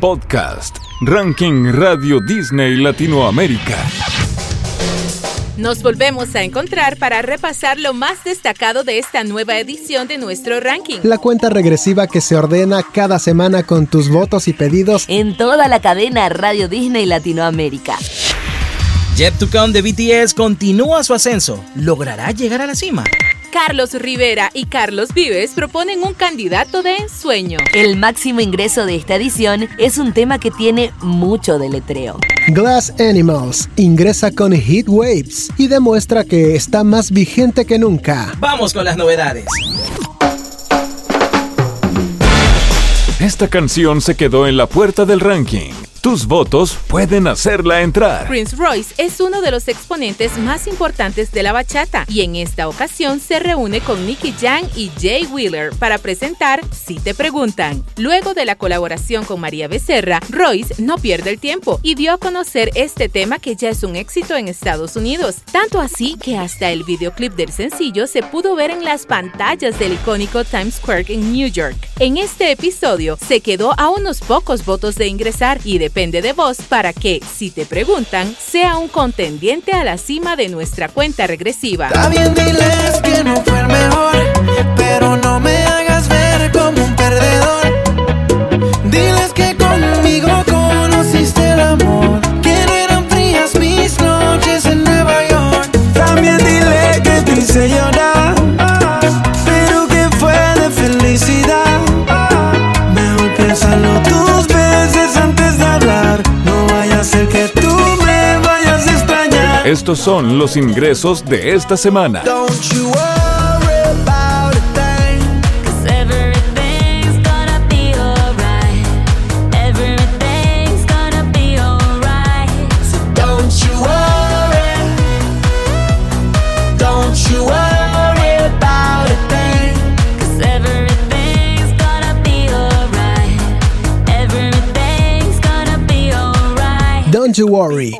podcast, Ranking Radio Disney Latinoamérica. Nos volvemos a encontrar para repasar lo más destacado de esta nueva edición de nuestro ranking. La cuenta regresiva que se ordena cada semana con tus votos y pedidos en toda la cadena Radio Disney Latinoamérica. Yet to Come de BTS continúa su ascenso. ¿Logrará llegar a la cima? Carlos Rivera y Carlos Vives proponen un candidato de ensueño. El máximo ingreso de esta edición es un tema que tiene mucho deletreo. Glass Animals ingresa con Heat Waves y demuestra que está más vigente que nunca. Vamos con las novedades. Esta canción se quedó en la puerta del ranking. Tus votos pueden hacerla entrar. Prince Royce es uno de los exponentes más importantes de la bachata y en esta ocasión se reúne con Nicky Jam y Jay Wheeler para presentar Si te preguntan. Luego de la colaboración con María Becerra, Royce no pierde el tiempo y dio a conocer este tema que ya es un éxito en Estados Unidos, tanto así que hasta el videoclip del sencillo se pudo ver en las pantallas del icónico Times Square en New York. En este episodio se quedó a unos pocos votos de ingresar y de depende de vos para que, si te preguntan, sea un contendiente a la cima de nuestra cuenta regresiva. Estos son los ingresos de esta semana.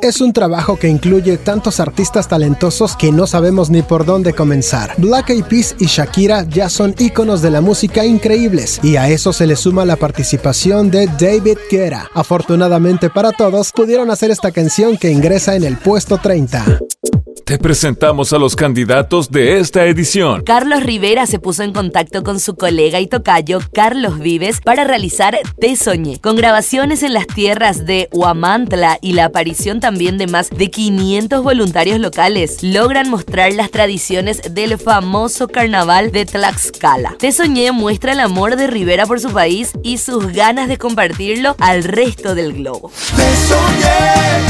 Es un trabajo que incluye tantos artistas talentosos que no sabemos ni por dónde comenzar. Black Eyed Peas y Shakira ya son íconos de la música increíbles y a eso se le suma la participación de David Guetta. Afortunadamente para todos pudieron hacer esta canción que ingresa en el puesto 30. Te presentamos a los candidatos de esta edición. Carlos Rivera se puso en contacto con su colega y tocayo Carlos Vives para realizar Te Soñé, con grabaciones en las tierras de Huamantla y la aparición también de más de 500 voluntarios locales. Logran mostrar las tradiciones del famoso carnaval de Tlaxcala. Te Soñé muestra el amor de Rivera por su país y sus ganas de compartirlo al resto del globo. Te soñé,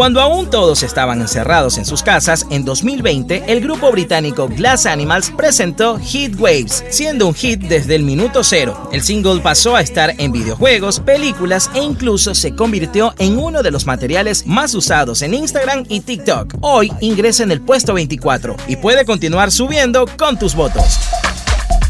Cuando aún todos estaban encerrados en sus casas, en 2020 el grupo británico Glass Animals presentó Heat Waves, siendo un hit desde el minuto cero. El single pasó a estar en videojuegos, películas e incluso se convirtió en uno de los materiales más usados en Instagram y TikTok. Hoy ingresa en el puesto 24 y puede continuar subiendo con tus votos.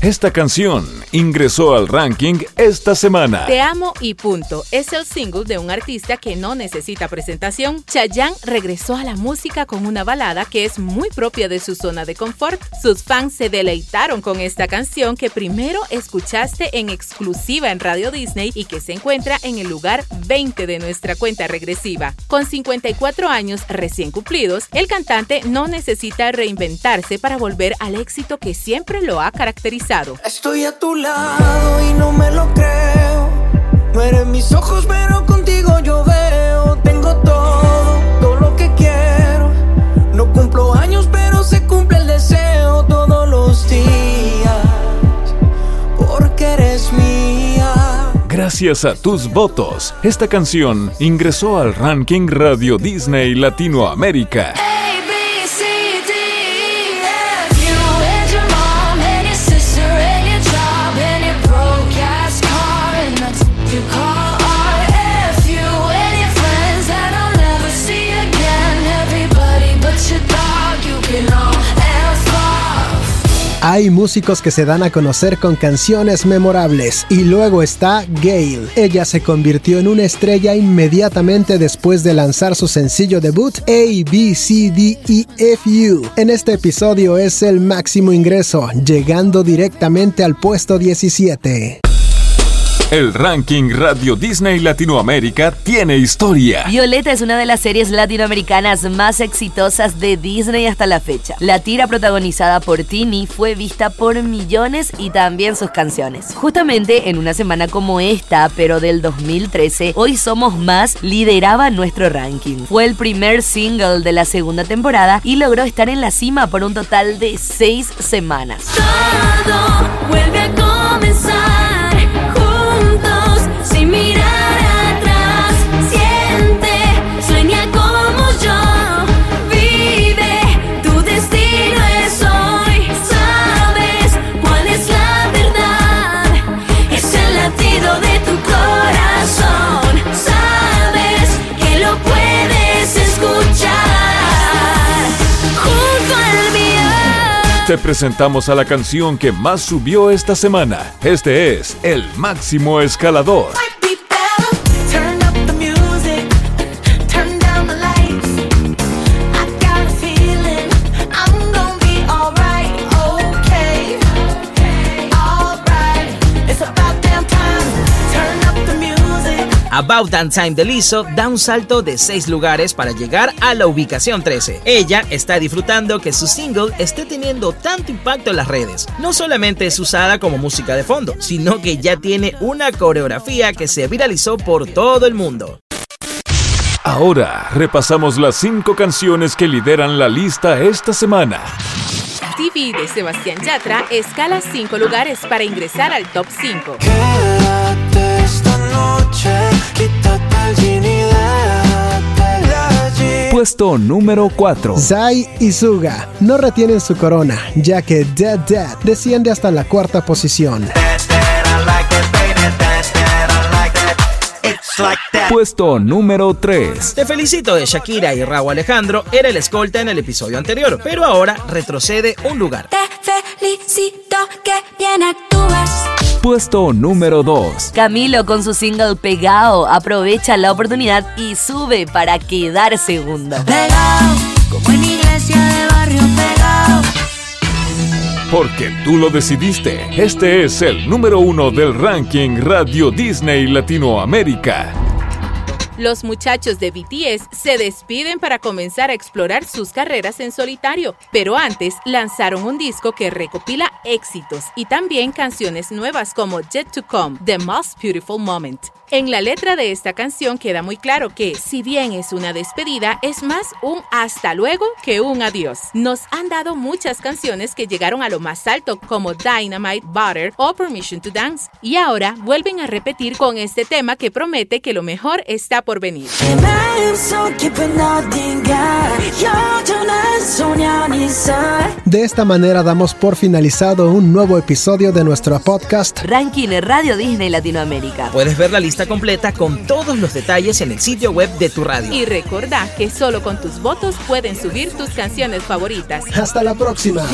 Esta canción ingresó al ranking esta semana. Te amo y punto. Es el single de un artista que no necesita presentación. Chayanne regresó a la música con una balada que es muy propia de su zona de confort. Sus fans se deleitaron con esta canción que primero escuchaste en exclusiva en Radio Disney y que se encuentra en el lugar 20 de nuestra cuenta regresiva. Con 54 años recién cumplidos, el cantante no necesita reinventarse para volver al éxito que siempre lo ha caracterizado. Estoy a tu lado y no me lo creo. No eres mis ojos, pero contigo yo veo. Tengo todo, todo lo que quiero. No cumplo años, pero se cumple el deseo todos los días. Porque eres mía. Gracias a tus votos, esta canción ingresó al ranking Radio Disney Latinoamérica. Hay músicos que se dan a conocer con canciones memorables. Y luego está Gail. Ella se convirtió en una estrella inmediatamente después de lanzar su sencillo debut A, B, C, D, E, F, U. En este episodio es el máximo ingreso, llegando directamente al puesto 17. El ranking Radio Disney Latinoamérica tiene historia. Violeta es una de las series latinoamericanas más exitosas de Disney hasta la fecha. La tira protagonizada por Tini fue vista por millones y también sus canciones. Justamente en una semana como esta, pero del 2013, Hoy Somos Más lideraba nuestro ranking. Fue el primer single de la segunda temporada y logró estar en la cima por un total de seis semanas. Todo vuelve a Te presentamos a la canción que más subió esta semana. Este es El Máximo Escalador. About That Time de Lizzo da un salto de 6 lugares para llegar a la ubicación 13. Ella está disfrutando que su single esté teniendo tanto impacto en las redes. No solamente es usada como música de fondo, sino que ya tiene una coreografía que se viralizó por todo el mundo. Ahora repasamos las cinco canciones que lideran la lista esta semana. TV de Sebastián Yatra escala 5 lugares para ingresar al top 5. Puesto número 4. Zai y Suga no retienen su corona, ya que Dead Dead desciende hasta la cuarta posición. Puesto número 3. Te felicito de Shakira y Raúl Alejandro era el escolta en el episodio anterior, pero ahora retrocede un lugar. Te felicito que bien actúas. Puesto número 2. Camilo con su single Pegao aprovecha la oportunidad y sube para quedar segundo. Pegado, como en iglesia de barrio pegado. Porque tú lo decidiste. Este es el número uno del ranking Radio Disney Latinoamérica. Los muchachos de BTS se despiden para comenzar a explorar sus carreras en solitario, pero antes lanzaron un disco que recopila éxitos y también canciones nuevas como Jet to Come, The Most Beautiful Moment. En la letra de esta canción queda muy claro que, si bien es una despedida, es más un hasta luego que un adiós. Nos han dado muchas canciones que llegaron a lo más alto, como Dynamite, Butter o Permission to Dance, y ahora vuelven a repetir con este tema que promete que lo mejor está por de esta manera damos por finalizado un nuevo episodio de nuestro podcast Ranking Radio Disney Latinoamérica. Puedes ver la lista completa con todos los detalles en el sitio web de tu radio. Y recordá que solo con tus votos pueden subir tus canciones favoritas. Hasta la próxima.